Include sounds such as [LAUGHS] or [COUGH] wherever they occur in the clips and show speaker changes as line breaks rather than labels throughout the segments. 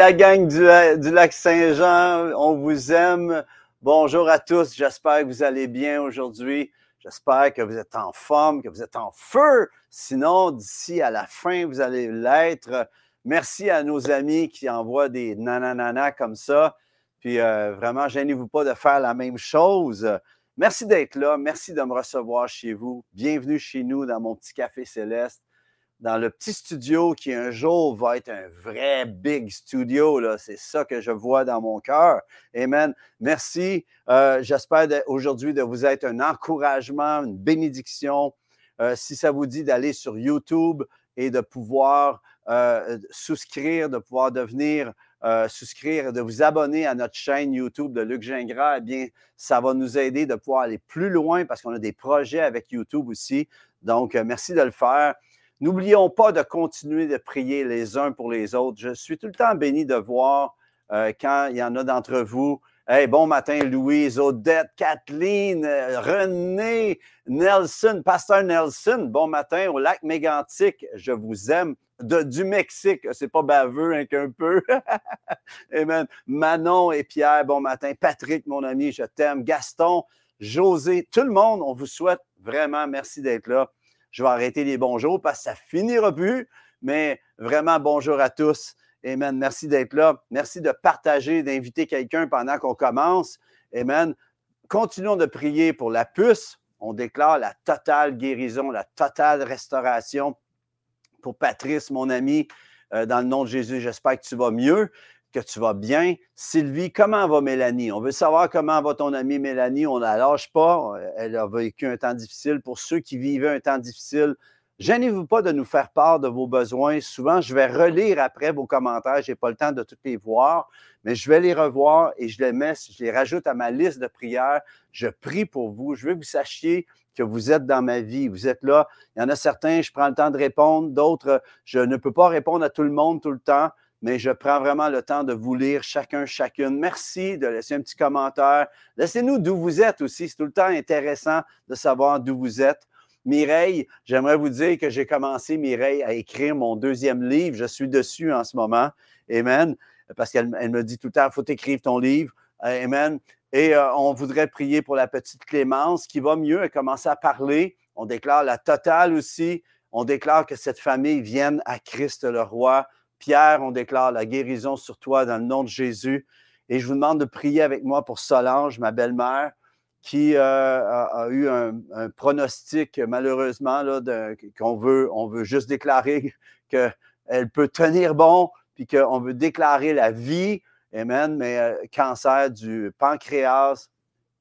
La gang du, du lac Saint-Jean, on vous aime. Bonjour à tous. J'espère que vous allez bien aujourd'hui. J'espère que vous êtes en forme, que vous êtes en feu. Sinon, d'ici à la fin, vous allez l'être. Merci à nos amis qui envoient des nananana comme ça. Puis euh, vraiment, gênez-vous pas de faire la même chose. Merci d'être là. Merci de me recevoir chez vous. Bienvenue chez nous dans mon petit café céleste dans le petit studio qui un jour va être un vrai big studio. C'est ça que je vois dans mon cœur. Amen. Merci. Euh, j'espère aujourd'hui de vous être un encouragement, une bénédiction. Euh, si ça vous dit d'aller sur YouTube et de pouvoir euh, souscrire, de pouvoir devenir souscrire, de vous abonner à notre chaîne YouTube de Luc Gingras, eh bien, ça va nous aider de pouvoir aller plus loin parce qu'on a des projets avec YouTube aussi. Donc, merci de le faire. N'oublions pas de continuer de prier les uns pour les autres. Je suis tout le temps béni de voir euh, quand il y en a d'entre vous. Hey, bon matin, Louise, Odette, Kathleen, euh, René, Nelson, Pasteur Nelson. Bon matin au lac Mégantic. Je vous aime. De, du Mexique, c'est pas baveux hein, qu'un peu. [LAUGHS] Amen. Manon et Pierre, bon matin. Patrick, mon ami, je t'aime. Gaston, José, tout le monde, on vous souhaite vraiment merci d'être là je vais arrêter les bonjours parce que ça finira plus. Mais vraiment, bonjour à tous. Amen. Merci d'être là. Merci de partager, d'inviter quelqu'un pendant qu'on commence. Amen. Continuons de prier pour la puce. On déclare la totale guérison, la totale restauration pour Patrice, mon ami. Euh, dans le nom de Jésus, j'espère que tu vas mieux que tu vas bien. Sylvie, comment va Mélanie? On veut savoir comment va ton amie Mélanie. On ne la lâche pas. Elle a vécu un temps difficile. Pour ceux qui vivaient un temps difficile, gênez-vous pas de nous faire part de vos besoins. Souvent, je vais relire après vos commentaires. Je n'ai pas le temps de tous les voir, mais je vais les revoir et je les mets, je les rajoute à ma liste de prières. Je prie pour vous. Je veux que vous sachiez que vous êtes dans ma vie. Vous êtes là. Il y en a certains, je prends le temps de répondre. D'autres, je ne peux pas répondre à tout le monde tout le temps mais je prends vraiment le temps de vous lire chacun, chacune. Merci de laisser un petit commentaire. Laissez-nous d'où vous êtes aussi. C'est tout le temps intéressant de savoir d'où vous êtes. Mireille, j'aimerais vous dire que j'ai commencé, Mireille, à écrire mon deuxième livre. Je suis dessus en ce moment. Amen. Parce qu'elle me dit tout le temps, il faut écrire ton livre. Amen. Et euh, on voudrait prier pour la petite Clémence qui va mieux. Elle commence à parler. On déclare la totale aussi. On déclare que cette famille vienne à Christ le roi. Pierre, on déclare la guérison sur toi dans le nom de Jésus. Et je vous demande de prier avec moi pour Solange, ma belle-mère, qui euh, a, eu un, pronostic, malheureusement, qu'on veut, on veut juste déclarer [LAUGHS] qu'elle peut tenir bon, puis qu'on veut déclarer la vie. Amen. Mais euh, cancer du pancréas,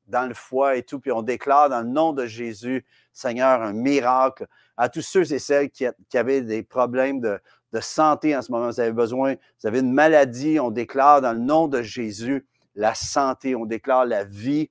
dans le foie et tout, puis on déclare dans le nom de Jésus, Seigneur, un miracle à tous ceux et celles qui avaient des problèmes de, de santé en ce moment, vous avez besoin, vous avez une maladie, on déclare dans le nom de Jésus la santé, on déclare la vie.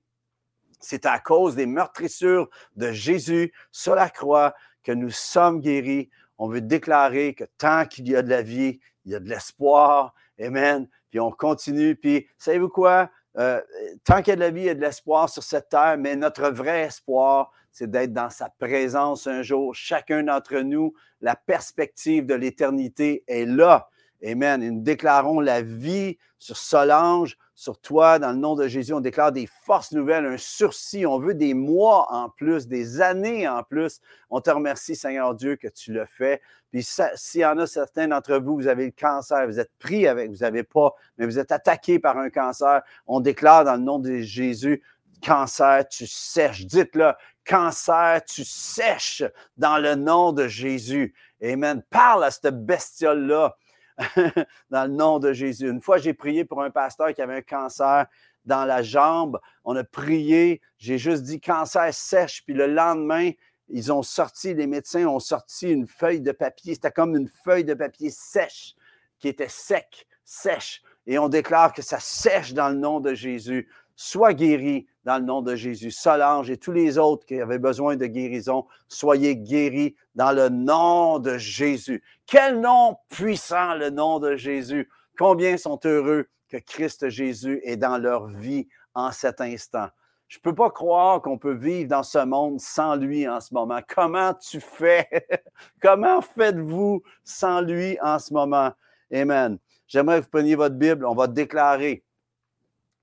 C'est à cause des meurtrissures de Jésus sur la croix que nous sommes guéris. On veut déclarer que tant qu'il y a de la vie, il y a de l'espoir. Amen. Puis on continue. Puis, savez-vous quoi? Euh, tant qu'il y a de la vie, il y a de l'espoir sur cette terre, mais notre vrai espoir, c'est d'être dans sa présence un jour. Chacun d'entre nous, la perspective de l'éternité est là. Amen. Et nous déclarons la vie sur Solange, sur toi, dans le nom de Jésus. On déclare des forces nouvelles, un sursis. On veut des mois en plus, des années en plus. On te remercie, Seigneur Dieu, que tu le fais. Puis s'il y en a certains d'entre vous, vous avez le cancer, vous êtes pris avec, vous n'avez pas, mais vous êtes attaqué par un cancer, on déclare dans le nom de Jésus, cancer, tu sèches. Dites-le, cancer, tu sèches dans le nom de Jésus. Amen. Parle à cette bestiole-là [LAUGHS] dans le nom de Jésus. Une fois, j'ai prié pour un pasteur qui avait un cancer dans la jambe. On a prié, j'ai juste dit cancer sèche, puis le lendemain, ils ont sorti, les médecins ont sorti une feuille de papier. C'était comme une feuille de papier sèche qui était sec, sèche. Et on déclare que ça sèche dans le nom de Jésus. Sois guéri dans le nom de Jésus. Solange et tous les autres qui avaient besoin de guérison, soyez guéris dans le nom de Jésus. Quel nom puissant, le nom de Jésus. Combien sont heureux que Christ Jésus est dans leur vie en cet instant. Je ne peux pas croire qu'on peut vivre dans ce monde sans lui en ce moment. Comment tu fais? [LAUGHS] Comment faites-vous sans lui en ce moment? Amen. j'aimerais que vous preniez votre Bible, on va déclarer.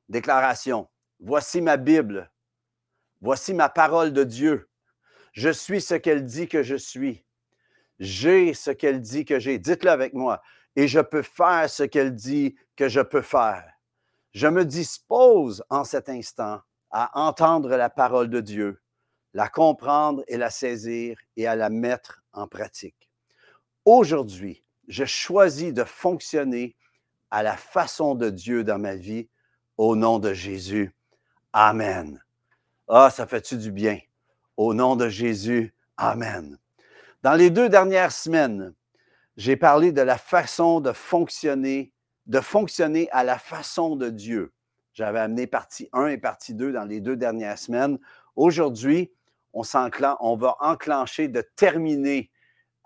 Déclaration. Voici ma Bible. Voici ma parole de Dieu. Je suis ce qu'elle dit que je suis. J'ai ce qu'elle dit que j'ai. Dites-le avec moi. Et je peux faire ce qu'elle dit que je peux faire. Je me dispose en cet instant à entendre la parole de Dieu, la comprendre et la saisir et à la mettre en pratique. Aujourd'hui, je choisis de fonctionner à la façon de Dieu dans ma vie au nom de Jésus. Amen. Ah, ça fait-tu du bien? Au nom de Jésus. Amen. Dans les deux dernières semaines, j'ai parlé de la façon de fonctionner, de fonctionner à la façon de Dieu. J'avais amené partie 1 et partie 2 dans les deux dernières semaines. Aujourd'hui, on, on va enclencher de terminer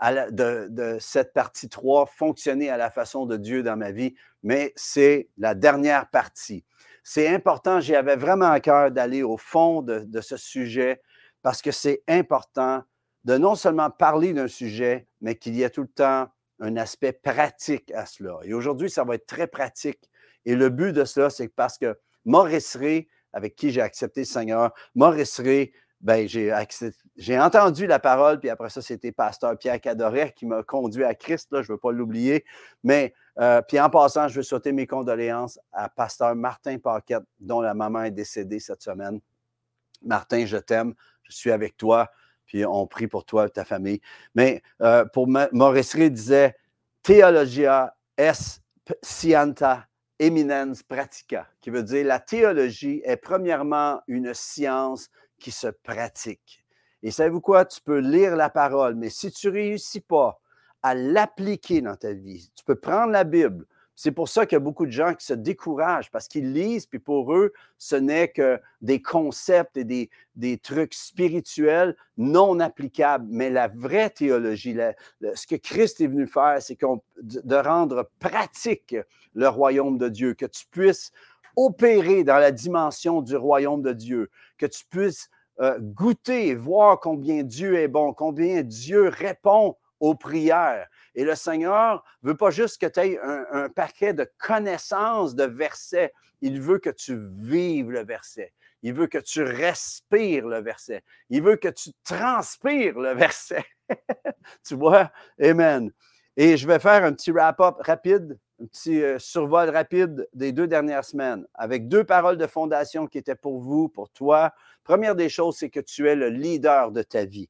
de, cette partie 3, fonctionner à la façon de Dieu dans ma vie, mais c'est la dernière partie. C'est important, j'avais vraiment à cœur d'aller au fond de, de ce sujet parce que c'est important de non seulement parler d'un sujet, mais qu'il y ait tout le temps un aspect pratique à cela. Et aujourd'hui, ça va être très pratique. Et le but de cela, c'est parce que Maurice Ray, avec qui j'ai accepté le Seigneur, Maurice Ray, ben, j'ai entendu la parole, puis après ça, c'était pasteur Pierre Cadoret qui m'a conduit à Christ, là, je ne veux pas l'oublier. Mais, euh, puis en passant, je veux sauter mes condoléances à pasteur Martin Paquette, dont la maman est décédée cette semaine. Martin, je t'aime, je suis avec toi, puis on prie pour toi et ta famille. Mais euh, pour Maurice Ray disait Theologia es scienta eminens pratica, qui veut dire la théologie est premièrement une science qui se pratique. Et savez-vous quoi? Tu peux lire la parole, mais si tu ne réussis pas à l'appliquer dans ta vie, tu peux prendre la Bible. C'est pour ça qu'il y a beaucoup de gens qui se découragent parce qu'ils lisent, puis pour eux, ce n'est que des concepts et des, des, trucs spirituels non applicables. Mais la vraie théologie, ce que Christ est venu faire, c'est de rendre pratique le royaume de Dieu, que tu puisses opérer dans la dimension du royaume de Dieu, que tu puisses euh, goûter, voir combien Dieu est bon, combien Dieu répond aux prières. Et le Seigneur veut pas juste que tu aies un, paquet de connaissances de versets, il veut que tu vives le verset. Il veut que tu respires le verset. Il veut que tu transpires le verset. [LAUGHS] tu vois? Amen. Et je vais faire un petit wrap-up rapide un petit euh, survol rapide des deux dernières semaines avec deux paroles de fondation qui étaient pour vous, pour toi. Première des choses, c'est que tu es le leader de ta vie.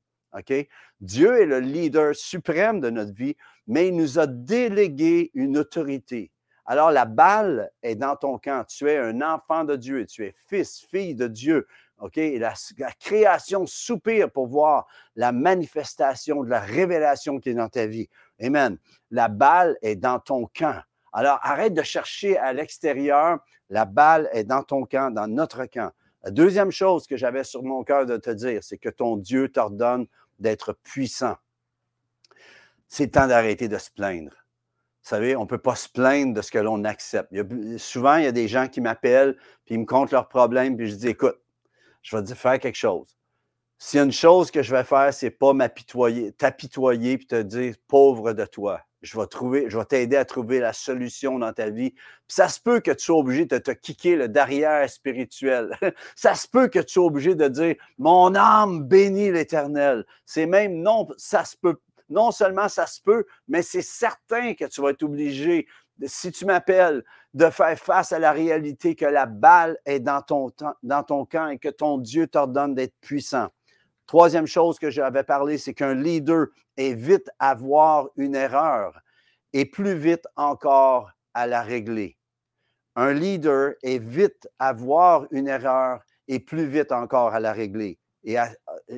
Dieu est le leader suprême de notre vie, mais il nous a délégué une autorité. Alors, la balle est dans ton camp. Tu es un enfant de Dieu, tu es fils, fille de Dieu. OK? La, création soupire pour voir la manifestation de la révélation qui est dans ta vie. Amen. La balle est dans ton camp. Alors, arrête de chercher à l'extérieur. La balle est dans ton camp, dans notre camp. La deuxième chose que j'avais sur mon cœur de te dire, c'est que ton Dieu t'ordonne d'être puissant. C'est temps d'arrêter de se plaindre. Vous savez, on ne peut pas se plaindre de ce que l'on accepte. souvent, il y a des gens qui m'appellent, puis me comptent leurs problèmes, puis je dis, écoute, je vais te faire quelque chose. S'il y a une chose que je vais faire, c'est pas m'apitoyer, t'apitoyer puis te dire pauvre de toi je vais trouver, je vais t'aider à trouver la solution dans ta vie. Puis ça se peut que tu sois obligé de te kicker le derrière spirituel. [LAUGHS] ça se peut que tu sois obligé de dire Mon âme bénit l'Éternel. C'est même non, ça se peut. Non seulement ça se peut, mais c'est certain que tu vas être obligé, si tu m'appelles, de faire face à la réalité que la balle est dans ton, dans ton camp et que ton Dieu t'ordonne d'être puissant. Troisième chose que j'avais parlé, c'est qu'un leader est vite à voir une erreur et plus vite encore à la régler. Un leader est vite à voir une erreur et plus vite encore à la régler. Et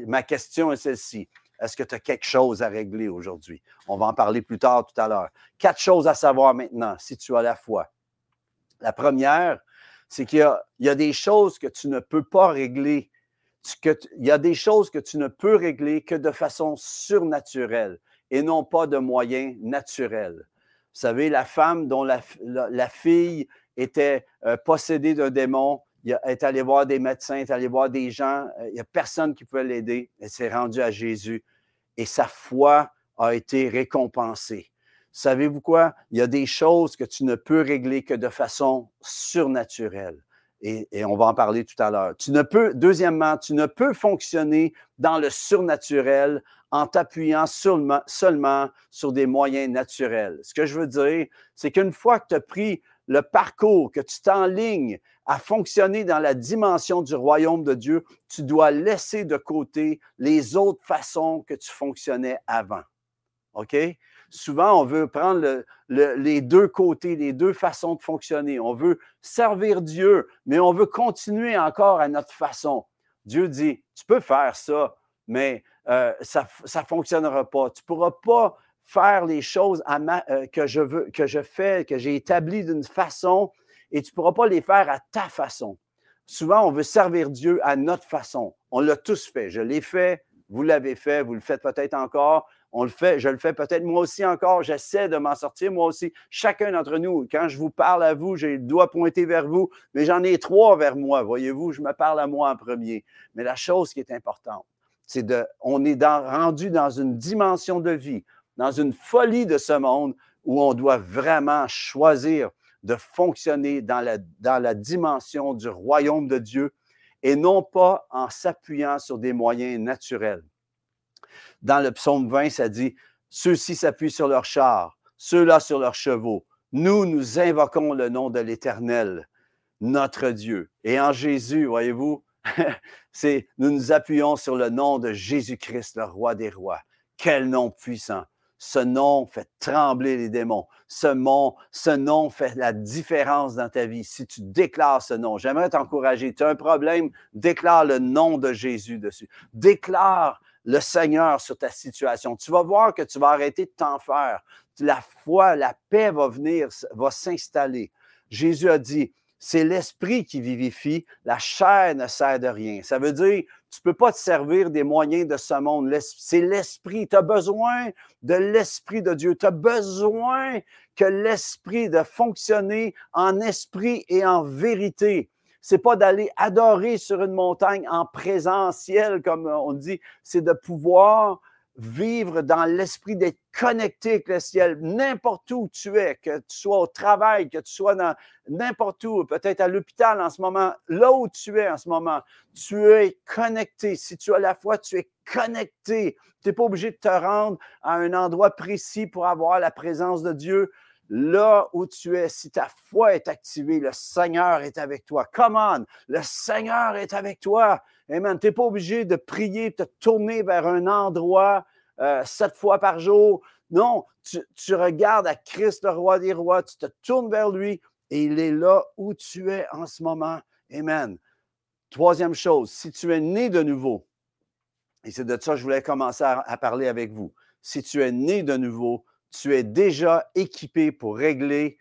ma question est celle-ci. Est-ce que tu as quelque chose à régler aujourd'hui? On va en parler plus tard tout à l'heure. Quatre choses à savoir maintenant si tu as la foi. La première, c'est qu'il y, y, a des choses que tu ne peux pas régler il y a des choses que tu ne peux régler que de façon surnaturelle et non pas de moyens naturels. Vous savez, la femme dont la, fille était euh, possédée d'un démon, est allée voir des médecins, est allée voir des gens, euh, il n'y a personne qui pouvait l'aider. Elle s'est rendue à Jésus et sa foi a été récompensée. savez-vous quoi? Il y a des choses que tu ne peux régler que de façon surnaturelle. Et, on va en parler tout à l'heure. Tu ne peux, deuxièmement, tu ne peux fonctionner dans le surnaturel en t'appuyant seulement, seulement sur des moyens naturels. Ce que je veux dire, c'est qu'une fois que tu as pris le parcours, que tu t'enlignes à fonctionner dans la dimension du royaume de Dieu, tu dois laisser de côté les autres façons que tu fonctionnais avant. OK? Souvent, on veut prendre les deux côtés, les deux façons de fonctionner. On veut servir Dieu, mais on veut continuer encore à notre façon. Dieu dit, tu peux faire ça, mais euh, ça ne fonctionnera pas. Tu ne pourras pas faire les choses euh, que, je veux, que je fais, que j'ai établies d'une façon, et tu ne pourras pas les faire à ta façon. Souvent, on veut servir Dieu à notre façon. On l'a tous fait. Je l'ai fait, vous l'avez fait, vous le faites peut-être encore, on le fait, je le fais peut-être moi aussi encore, j'essaie de m'en sortir moi aussi. Chacun d'entre nous, quand je vous parle à vous, j'ai le doigt pointé vers vous, mais j'en ai trois vers moi, voyez-vous, je me parle à moi en premier. Mais la chose qui est importante, c'est de, on est rendu dans une dimension de vie, dans une folie de ce monde où on doit vraiment choisir de fonctionner dans la, dans la dimension du royaume de Dieu et non pas en s'appuyant sur des moyens naturels. Dans le psaume 20, ça dit Ceux-ci s'appuient sur leurs chars, ceux-là sur leurs chevaux. Nous, nous invoquons le nom de l'Éternel, notre Dieu. Et en Jésus, voyez-vous, [LAUGHS] c'est nous nous appuyons sur le nom de Jésus-Christ, le roi des rois. Quel nom puissant. Ce nom fait trembler les démons. Ce nom, ce nom fait la différence dans ta vie. Si tu déclares ce nom, j'aimerais t'encourager. Tu as un problème, déclare le nom de Jésus dessus. Déclare le Seigneur sur ta situation. Tu vas voir que tu vas arrêter de t'en faire. La foi, la paix va venir, va s'installer. Jésus a dit, c'est l'esprit qui vivifie, la chair ne sert de rien. Ça veut dire, tu ne peux pas te servir des moyens de ce monde. C'est l'esprit. Tu as besoin de l'esprit de Dieu. Tu as besoin que l'esprit de fonctionner en esprit et en vérité c'est pas d'aller adorer sur une montagne en présentiel, comme on dit, c'est de pouvoir vivre dans l'esprit d'être connecté avec le ciel, n'importe où tu es, que tu sois au travail, que tu sois dans n'importe où, peut-être à l'hôpital en ce moment, là où tu es en ce moment, tu es connecté. Si tu as la foi, tu es connecté. Tu n'es pas obligé de te rendre à un endroit précis pour avoir la présence de Dieu là où tu es, si ta foi est activée, le Seigneur est avec toi. Come on, le Seigneur est avec toi. Amen. Tu n'es pas obligé de prier, de te tourner vers un endroit euh, sept fois par jour. Non, tu, tu regardes à Christ, le roi des rois, tu te tournes vers lui et il est là où tu es en ce moment. Amen. Troisième chose, si tu es né de nouveau, et c'est de ça que je voulais commencer à parler avec vous, si tu es né de nouveau, tu es déjà équipé pour régler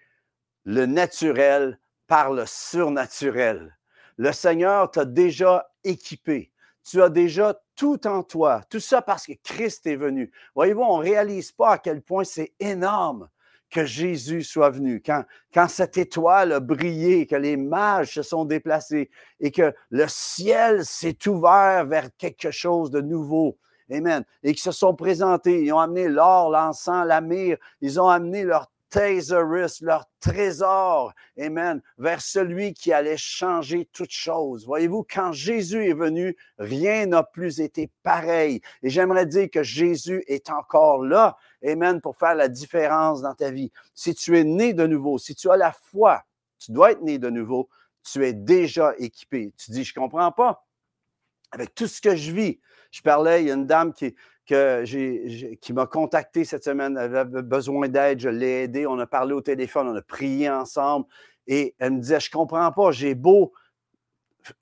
le naturel par le surnaturel. Le Seigneur t'a déjà équipé. Tu as déjà tout en toi. Tout ça parce que Christ est venu. Voyez-vous, on ne réalise pas à quel point c'est énorme que Jésus soit venu. Quand, cette étoile a brillé, que les mages se sont déplacés et que le ciel s'est ouvert vers quelque chose de nouveau. Amen. Et qui se sont présentés. Ils ont amené l'or, l'encens, la myrrhe. Ils ont amené leur thésaurus, leur trésor, Amen, vers celui qui allait changer toutes choses. Voyez-vous, quand Jésus est venu, rien n'a plus été pareil. Et j'aimerais dire que Jésus est encore là, Amen, pour faire la différence dans ta vie. Si tu es né de nouveau, si tu as la foi, tu dois être né de nouveau, tu es déjà équipé. Tu dis, je ne comprends pas. Avec tout ce que je vis, je parlais, il y a une dame qui, m'a contacté cette semaine, elle avait besoin d'aide, je l'ai aidée, on a parlé au téléphone, on a prié ensemble. Et elle me disait, je comprends pas, j'ai beau,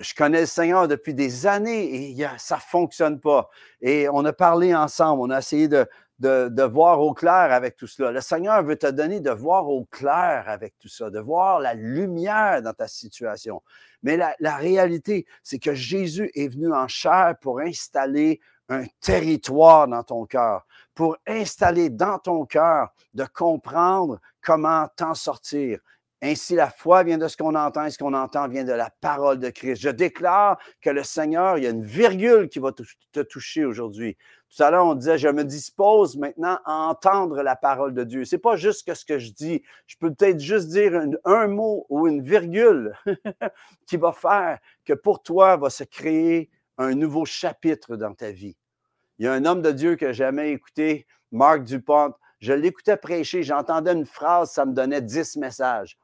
je connais le Seigneur depuis des années et ça ne fonctionne pas. Et on a parlé ensemble, on a essayé de, voir au clair avec tout cela. Le Seigneur veut te donner de voir au clair avec tout ça, de voir la lumière dans ta situation. Mais la, la réalité, c'est que Jésus est venu en chair pour installer un territoire dans ton cœur, pour installer dans ton cœur de comprendre comment t'en sortir. Ainsi, la foi vient de ce qu'on entend et ce qu'on entend vient de la parole de Christ. Je déclare que le Seigneur, il y a une virgule qui va te toucher aujourd'hui. Tout à l'heure, on disait, je me dispose maintenant à entendre la parole de Dieu. C'est pas juste que ce que je dis. Je peux peut-être juste dire un, mot ou une virgule [LAUGHS] qui va faire que pour toi va se créer un nouveau chapitre dans ta vie. Il y a un homme de Dieu que j'ai jamais écouté, Marc Dupont. Je l'écoutais prêcher, j'entendais une phrase, ça me donnait dix messages.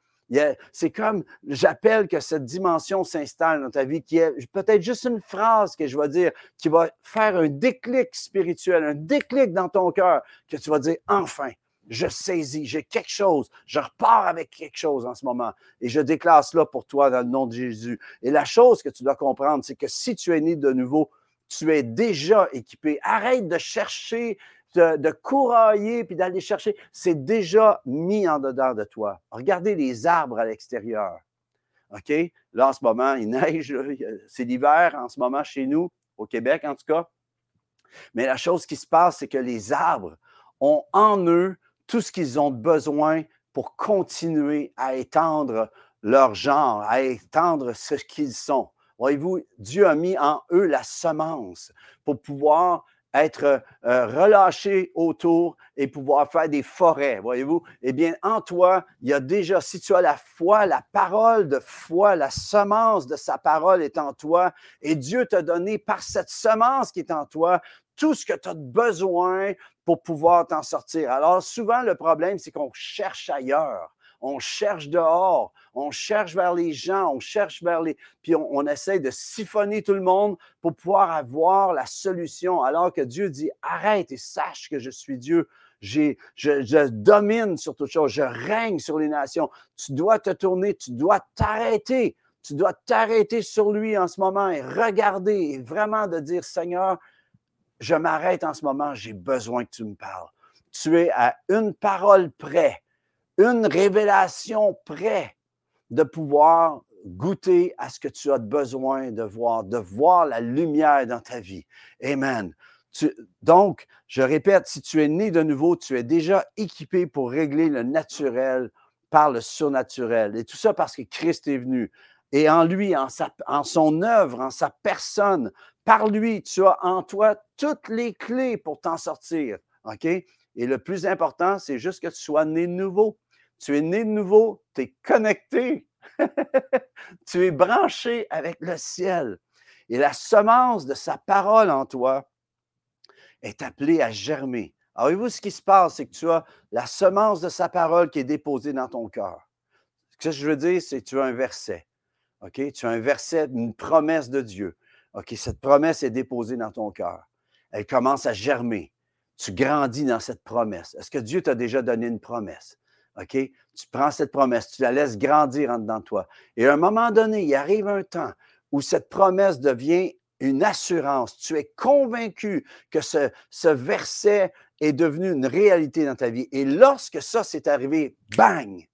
C'est comme, j'appelle que cette dimension s'installe dans ta vie, qui est peut-être juste une phrase que je vais dire, qui va faire un déclic spirituel, un déclic dans ton cœur, que tu vas dire, enfin, je saisis, j'ai quelque chose, je repars avec quelque chose en ce moment. Et je déclare cela pour toi dans le nom de Jésus. Et la chose que tu dois comprendre, c'est que si tu es né de nouveau, tu es déjà équipé. Arrête de chercher de, de courailler puis d'aller chercher, c'est déjà mis en dedans de toi. Regardez les arbres à l'extérieur. OK? Là, en ce moment, il neige. C'est l'hiver en ce moment chez nous, au Québec en tout cas. Mais la chose qui se passe, c'est que les arbres ont en eux tout ce qu'ils ont besoin pour continuer à étendre leur genre, à étendre ce qu'ils sont. Voyez-vous, Dieu a mis en eux la semence pour pouvoir être euh, relâché autour et pouvoir faire des forêts, voyez-vous? Eh bien, en toi, il y a déjà, si tu as la foi, la parole de foi, la semence de sa parole est en toi, et Dieu t'a donné par cette semence qui est en toi tout ce que tu as besoin pour pouvoir t'en sortir. Alors, souvent, le problème, c'est qu'on cherche ailleurs on cherche dehors, on cherche vers les gens, on cherche vers les... Puis on, essaie de siphonner tout le monde pour pouvoir avoir la solution, alors que Dieu dit, arrête et sache que je suis Dieu. Je, je, domine sur toute chose, je règne sur les nations. Tu dois te tourner, tu dois t'arrêter. Tu dois t'arrêter sur lui en ce moment et regarder et vraiment de dire, Seigneur, je m'arrête en ce moment, j'ai besoin que tu me parles. Tu es à une parole près une révélation près de pouvoir goûter à ce que tu as besoin de voir, de voir la lumière dans ta vie. Amen. donc, je répète, si tu es né de nouveau, tu es déjà équipé pour régler le naturel par le surnaturel. Et tout ça parce que Christ est venu. Et en lui, en, en son œuvre, en sa personne, par lui, tu as en toi toutes les clés pour t'en sortir. OK? Et le plus important, c'est juste que tu sois né nouveau. Tu es né de nouveau, tu es connecté, [LAUGHS] tu es branché avec le ciel. Et la semence de sa parole en toi est appelée à germer. Alors, voyez-vous ce qui se passe, c'est que tu as la semence de sa parole qui est déposée dans ton cœur. Ce que je veux dire, c'est que tu as un verset. OK? Tu as un verset, une promesse de Dieu. OK? Cette promesse est déposée dans ton cœur. Elle commence à germer. Tu grandis dans cette promesse. Est-ce que Dieu t'a déjà donné une promesse? Tu prends cette promesse, tu la laisses grandir en dedans de toi. Et à un moment donné, il arrive un temps où cette promesse devient une assurance. Tu es convaincu que ce, ce verset est devenu une réalité dans ta vie. Et lorsque ça s'est arrivé, bang,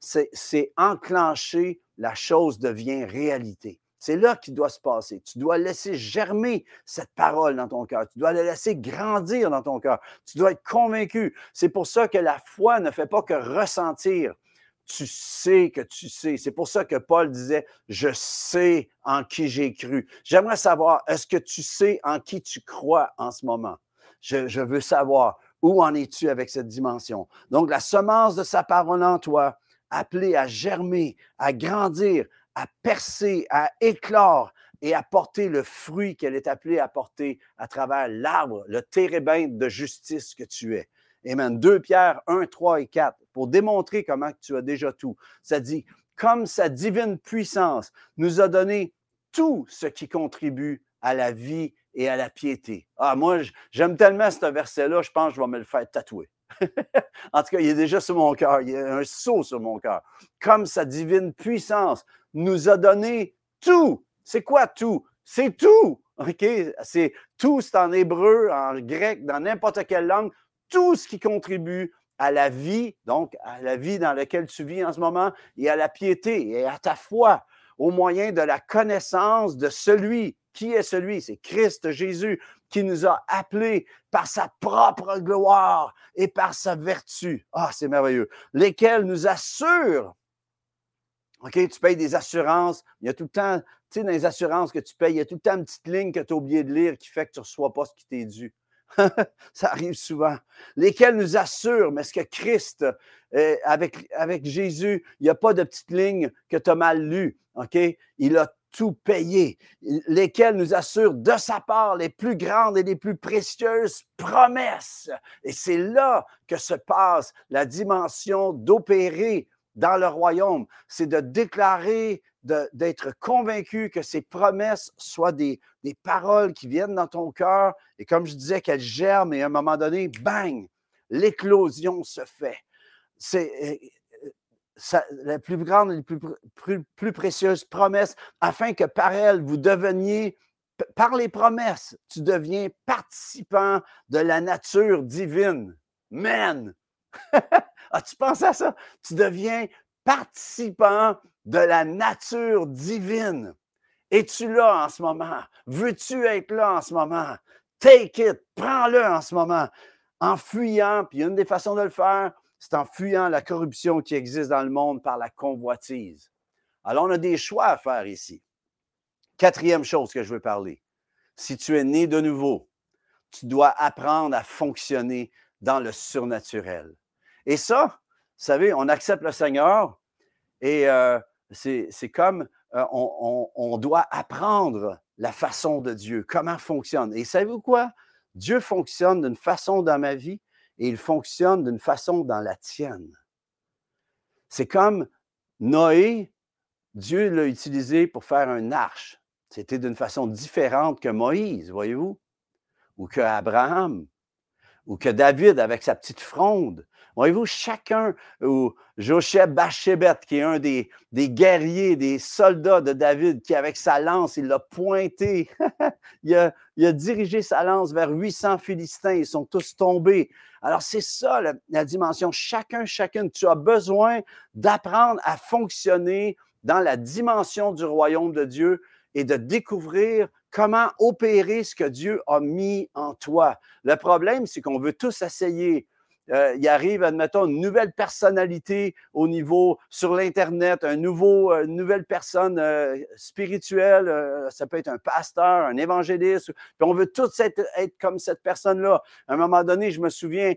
c'est enclenché, la chose devient réalité. C'est là qu'il doit se passer. Tu dois laisser germer cette parole dans ton cœur. Tu dois la laisser grandir dans ton cœur. Tu dois être convaincu. C'est pour ça que la foi ne fait pas que ressentir. Tu sais que tu sais. C'est pour ça que Paul disait, je sais en qui j'ai cru. J'aimerais savoir, est-ce que tu sais en qui tu crois en ce moment? Je, je veux savoir, où en es-tu avec cette dimension? Donc, la semence de sa parole en toi, appelée à germer, à grandir, à percer, à éclore et à porter le fruit qu'elle est appelée à porter à travers l'arbre, le térébinthe de justice que tu es. Amen. 2 Pierre 1, 3 et 4, pour démontrer comment tu as déjà tout. Ça dit, comme sa divine puissance nous a donné tout ce qui contribue à la vie et à la piété. Ah, moi, j'aime tellement ce verset-là, je pense que je vais me le faire tatouer. [LAUGHS] en tout cas, il est déjà sur mon cœur, il y a un saut sur mon cœur. Comme sa divine puissance nous a donné tout. C'est quoi tout? C'est tout. OK? C'est tout, c'est en hébreu, en grec, dans n'importe quelle langue, tout ce qui contribue à la vie, donc à la vie dans laquelle tu vis en ce moment, et à la piété, et à ta foi, au moyen de la connaissance de celui. Qui est celui? C'est Christ Jésus qui nous a appelés par sa propre gloire et par sa vertu. Ah, c'est merveilleux. Lesquels nous assurent OK, tu payes des assurances. Il y a tout le temps, tu sais, dans les assurances que tu payes, il y a tout le temps une petite ligne que tu as oublié de lire qui fait que tu ne reçois pas ce qui t'est dû. [LAUGHS] ça arrive souvent. Lesquels nous assurent, mais est-ce que Christ, euh, avec, avec Jésus, il n'y a pas de petite ligne que tu as mal lue. OK? Il a tout payé, lesquels nous assurent de sa part les plus grandes et les plus précieuses promesses. Et c'est là que se passe la dimension d'opérer dans le royaume. C'est de déclarer, d'être convaincu que ces promesses soient des, paroles qui viennent dans ton cœur et comme je disais, qu'elles germent et à un moment donné, bang, l'éclosion se fait. C'est euh, la plus grande et la plus, plus, précieuse promesse, afin que par elle, vous deveniez, par les promesses, tu deviens participant de la nature divine. Man! [LAUGHS] As-tu pensé à ça? Tu deviens participant de la nature divine. Es-tu là en ce moment? Veux-tu être là en ce moment? Take it, prends-le en ce moment. En fuyant, puis une des façons de le faire, c'est en fuyant la corruption qui existe dans le monde par la convoitise. Alors, on a des choix à faire ici. Quatrième chose que je veux parler. Si tu es né de nouveau, tu dois apprendre à fonctionner dans le surnaturel. Et ça, vous savez, on accepte le Seigneur et euh, c'est comme euh, on, on, doit apprendre la façon de Dieu, comment fonctionne. Et savez-vous quoi? Dieu fonctionne d'une façon dans ma vie et il fonctionne d'une façon dans la tienne. C'est comme Noé, Dieu l'a utilisé pour faire un arche. C'était d'une façon différente que Moïse, voyez-vous, ou que Abraham, ou que David avec sa petite fronde, Voyez-vous, chacun, ou Josheb Bachébet, qui est un des, guerriers, des soldats de David, qui avec sa lance, il l'a pointé, [LAUGHS] il, a, dirigé sa lance vers 800 Philistins, ils sont tous tombés. Alors c'est ça la dimension, chacun, chacune, tu as besoin d'apprendre à fonctionner dans la dimension du royaume de Dieu et de découvrir comment opérer ce que Dieu a mis en toi. Le problème, c'est qu'on veut tous essayer euh, il arrive, admettons, une nouvelle personnalité au niveau sur l'Internet, un nouveau, euh, une nouvelle personne euh, spirituelle, ça peut être un pasteur, un évangéliste, puis on veut tous être, comme cette personne-là. À un moment donné, je me souviens,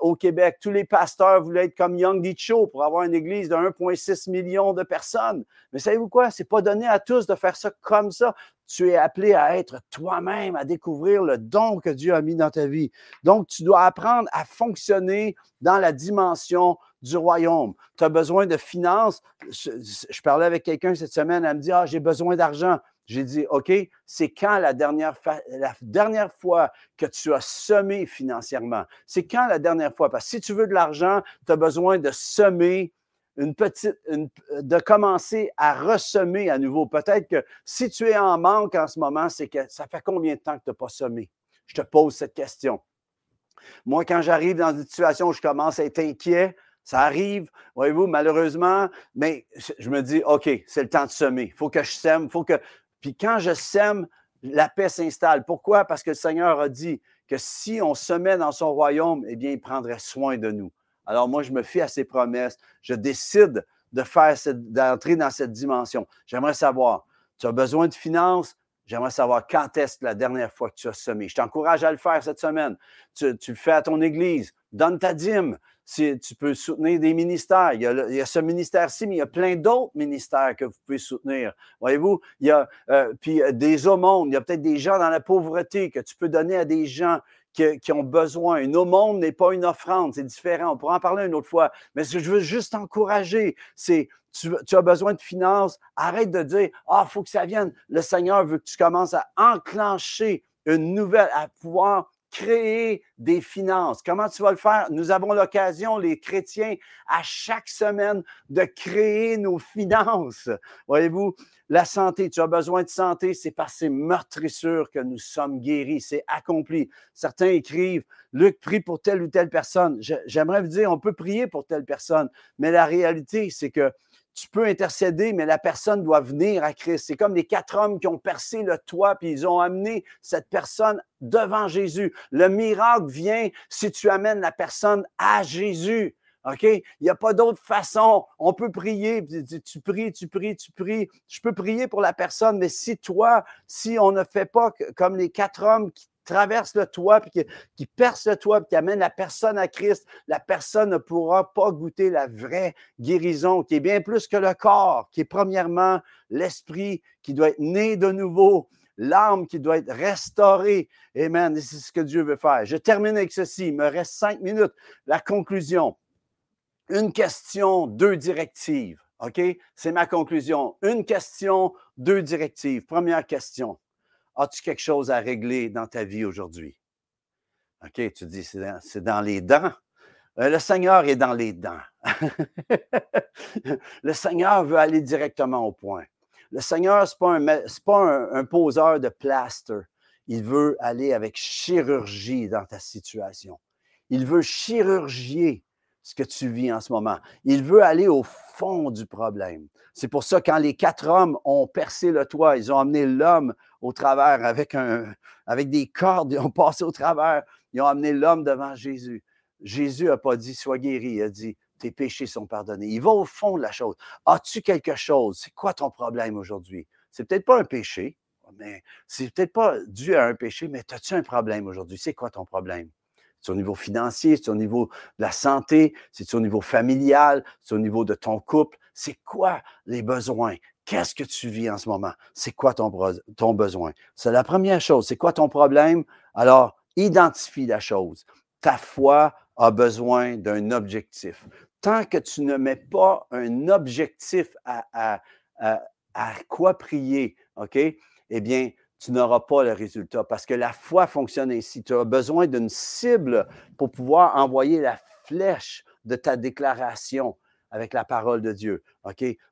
au Québec, tous les pasteurs voulaient être comme Young Cho pour avoir une église de 1,6 million de personnes. Mais savez-vous quoi? C'est pas donné à tous de faire ça comme ça. Tu es appelé à être toi-même, à découvrir le don que Dieu a mis dans ta vie. Donc, tu dois apprendre à fonctionner dans la dimension du royaume. Tu as besoin de finances. Je, parlais avec quelqu'un cette semaine, elle me dit Ah, j'ai besoin d'argent. J'ai dit, OK, c'est quand la dernière, la dernière fois que tu as semé financièrement? C'est quand la dernière fois? Parce que si tu veux de l'argent, tu as besoin de semer petite, de commencer à ressemer à nouveau. Peut-être que si tu es en manque en ce moment, c'est que ça fait combien de temps que tu n'as pas semé? Je te pose cette question. Moi, quand j'arrive dans une situation où je commence à être inquiet, ça arrive, voyez-vous, malheureusement, mais je me dis, OK, c'est le temps de semer. Il faut que je sème, faut que. Puis quand je sème, la paix s'installe. Pourquoi? Parce que le Seigneur a dit que si on semait dans son royaume, eh bien, il prendrait soin de nous. Alors moi, je me fie à ses promesses. Je décide de faire d'entrer dans cette dimension. J'aimerais savoir, tu as besoin de finances? J'aimerais savoir quand est-ce la dernière fois que tu as semé. Je t'encourage à le faire cette semaine. Tu, tu, le fais à ton église. Donne ta dîme. Tu peux soutenir des ministères. Il y a, il y a ce ministère-ci, mais il y a plein d'autres ministères que vous pouvez soutenir. Voyez-vous, il y a euh, puis euh, des aumônes. Il y a peut-être des gens dans la pauvreté que tu peux donner à des gens qui, ont besoin. Une aumône n'est pas une offrande, c'est différent. On pourra en parler une autre fois. Mais ce que je veux juste encourager, c'est tu, tu, as besoin de finances, arrête de dire Ah, il faut que ça vienne. Le Seigneur veut que tu commences à enclencher une nouvelle, à pouvoir créer des finances. Comment tu vas le faire? Nous avons l'occasion, les chrétiens, à chaque semaine, de créer nos finances. [LAUGHS] Voyez-vous, la santé, tu as besoin de santé, c'est par ces meurtrissures que nous sommes guéris, c'est accompli. Certains écrivent, Luc, prie pour telle ou telle personne. J'aimerais vous dire, on peut prier pour telle personne, mais la réalité, c'est que tu peux intercéder, mais la personne doit venir à Christ. C'est comme les quatre hommes qui ont percé le toit, puis ils ont amené cette personne devant Jésus. Le miracle vient si tu amènes la personne à Jésus. OK? Il n'y a pas d'autre façon. On peut prier. Tu, pries, tu pries, tu pries. Je peux prier pour la personne, mais si toi, si on ne fait pas comme les quatre hommes qui traversent le toit, puis qui, qui percent le toit, puis qui amènent la personne à Christ, la personne ne pourra pas goûter la vraie guérison, qui est bien plus que le corps, qui est premièrement l'esprit qui doit être né de nouveau, l'âme qui doit être restaurée. Amen. C'est ce que Dieu veut faire. Je termine avec ceci. Il me reste cinq minutes. La conclusion. Une question, deux directives. OK? C'est ma conclusion. Une question, deux directives. Première question. As-tu quelque chose à régler dans ta vie aujourd'hui? OK, tu dis, c'est dans, les dents. Euh, le Seigneur est dans les dents. [LAUGHS] le Seigneur veut aller directement au point. Le Seigneur, ce n'est pas, un, poseur de plaster. Il veut aller avec chirurgie dans ta situation. Il veut chirurgier ce que tu vis en ce moment. Il veut aller au fond du problème. C'est pour ça, quand les quatre hommes ont percé le toit, ils ont amené l'homme au travers avec, un, avec des cordes, ils ont [LAUGHS] passé au travers, ils ont amené l'homme devant Jésus. Jésus n'a pas dit Sois guéri, il a dit Tes péchés sont pardonnés. Il va au fond de la chose. As-tu quelque chose? C'est quoi ton problème aujourd'hui? C'est peut-être pas un péché, mais c'est peut-être pas dû à un péché, mais as-tu un problème aujourd'hui? C'est quoi ton problème? C'est au niveau financier, c'est au niveau de la santé, c'est au niveau familial, c'est au niveau de ton couple. C'est quoi les besoins? Qu'est-ce que tu vis en ce moment? C'est quoi ton, besoin? C'est la première chose. C'est quoi ton problème? Alors, identifie la chose. Ta foi a besoin d'un objectif. Tant que tu ne mets pas un objectif à, à, à, à quoi prier, OK? Eh bien, tu n'auras pas le résultat parce que la foi fonctionne ainsi. Tu as besoin d'une cible pour pouvoir envoyer la flèche de ta déclaration avec la parole de Dieu.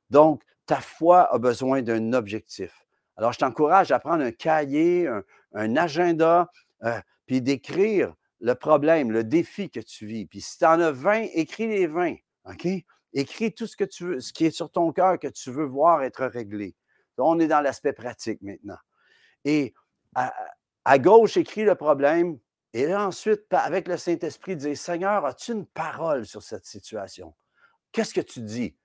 Donc, ta foi a besoin d'un objectif. Alors, je t'encourage à prendre un cahier, un, agenda, euh, puis d'écrire le problème, le défi que tu vis. Puis si tu en as 20, écris les 20. OK? Écris tout ce que tu veux, ce qui est sur ton cœur que tu veux voir être réglé. on est dans l'aspect pratique maintenant. Et à, gauche, écrit le problème. Et là, ensuite, avec le Saint-Esprit, dire Seigneur, as-tu une parole sur cette situation? Qu'est-ce que tu dis?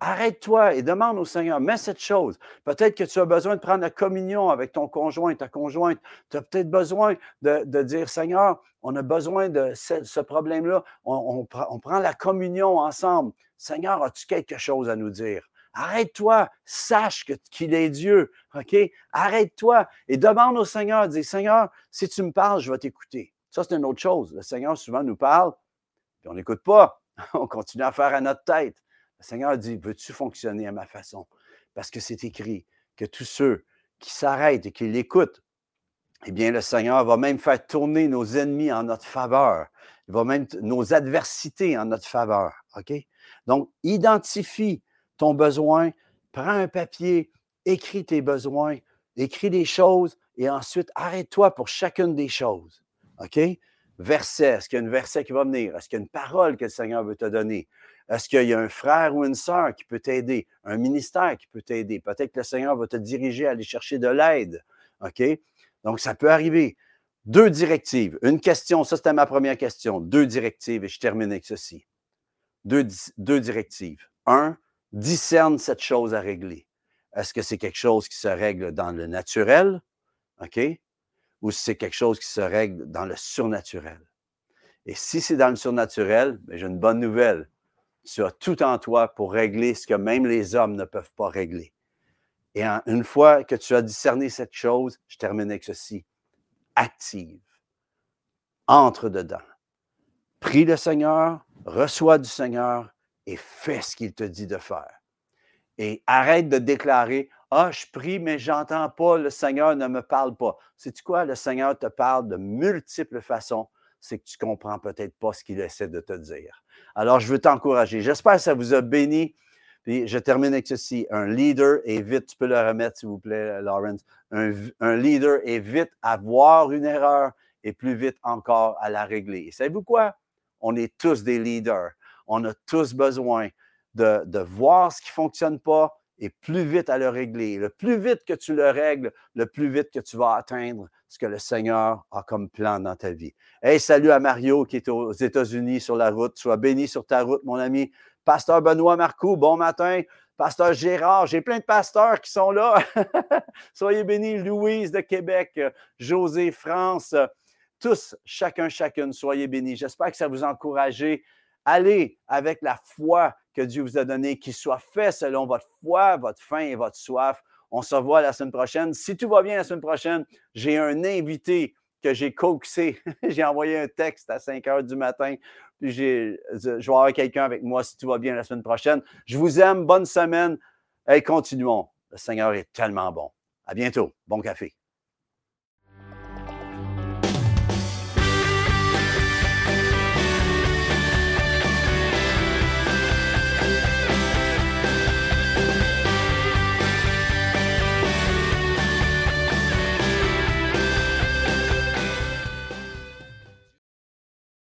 Arrête-toi et demande au Seigneur, mets cette chose. Peut-être que tu as besoin de prendre la communion avec ton conjoint, ta conjointe. Tu as peut-être besoin de, dire, Seigneur, on a besoin de ce, problème-là. On, prend la communion ensemble. Seigneur, as-tu quelque chose à nous dire? Arrête-toi, sache qu'il est Dieu, OK? Arrête-toi et demande au Seigneur, dis Seigneur, si tu me parles, je vais t'écouter. Ça, c'est une autre chose. Le Seigneur souvent nous parle, puis on n'écoute pas. [LAUGHS] On continue à faire à notre tête. Le Seigneur dit, veux-tu fonctionner à ma façon? Parce que c'est écrit que tous ceux qui s'arrêtent et qui l'écoutent, eh bien, le Seigneur va même faire tourner nos ennemis en notre faveur. Il va même nos adversités en notre faveur. OK? Donc, identifie ton besoin, prends un papier, écris tes besoins, écris des choses et ensuite arrête-toi pour chacune des choses. OK? Verset, est-ce qu'il y a un verset qui va venir? Est-ce qu'il y a une parole que le Seigneur veut te donner? Est-ce qu'il y a un frère ou une sœur qui peut t'aider? Un ministère qui peut t'aider? Peut-être que le Seigneur va te diriger à aller chercher de l'aide. OK? Donc, ça peut arriver. Deux directives. Une question, ça c'était ma première question. Deux directives et je termine avec ceci. Deux, deux directives. Un, discerne cette chose à régler. Est-ce que c'est quelque chose qui se règle dans le naturel, OK? Ou c'est quelque chose qui se règle dans le surnaturel? Et si c'est dans le surnaturel, ben, j'ai une bonne nouvelle. Tu as tout en toi pour régler ce que même les hommes ne peuvent pas régler. Et une fois que tu as discerné cette chose, je termine avec ceci. Active. Entre dedans. Prie le Seigneur, reçois du Seigneur, et fais ce qu'il te dit de faire. Et arrête de déclarer Ah, je prie, mais j'entends pas, le Seigneur ne me parle pas. Sais-tu quoi? Le Seigneur te parle de multiples façons. C'est que tu comprends peut-être pas ce qu'il essaie de te dire. Alors, je veux t'encourager. J'espère que ça vous a béni. Puis je termine avec ceci. Un leader est vite, tu peux le remettre, s'il vous plaît, Lawrence. Un, un, leader est vite à voir une erreur et plus vite encore à la régler. Et savez-vous quoi? On est tous des leaders on a tous besoin de, voir ce qui ne fonctionne pas et plus vite à le régler. Le plus vite que tu le règles, le plus vite que tu vas atteindre ce que le Seigneur a comme plan dans ta vie. Hey, salut à Mario qui est aux États-Unis sur la route. Sois béni sur ta route, mon ami. Pasteur Benoît Marcoux, bon matin. Pasteur Gérard, j'ai plein de pasteurs qui sont là. [LAUGHS] Soyez bénis. Louise de Québec, José France, tous, chacun, chacune, soyez bénis. J'espère que ça vous a encouragé. Allez avec la foi que Dieu vous a donnée, qu'il soit fait selon votre foi, votre faim et votre soif. On se revoit la semaine prochaine. Si tout va bien la semaine prochaine, j'ai un invité que j'ai coaxé. [LAUGHS] j'ai envoyé un texte à 5 heures du matin. Puis je vais avoir quelqu'un avec moi si tout va bien la semaine prochaine. Je vous aime. Bonne semaine. Et continuons. Le Seigneur est tellement bon. À bientôt. Bon café.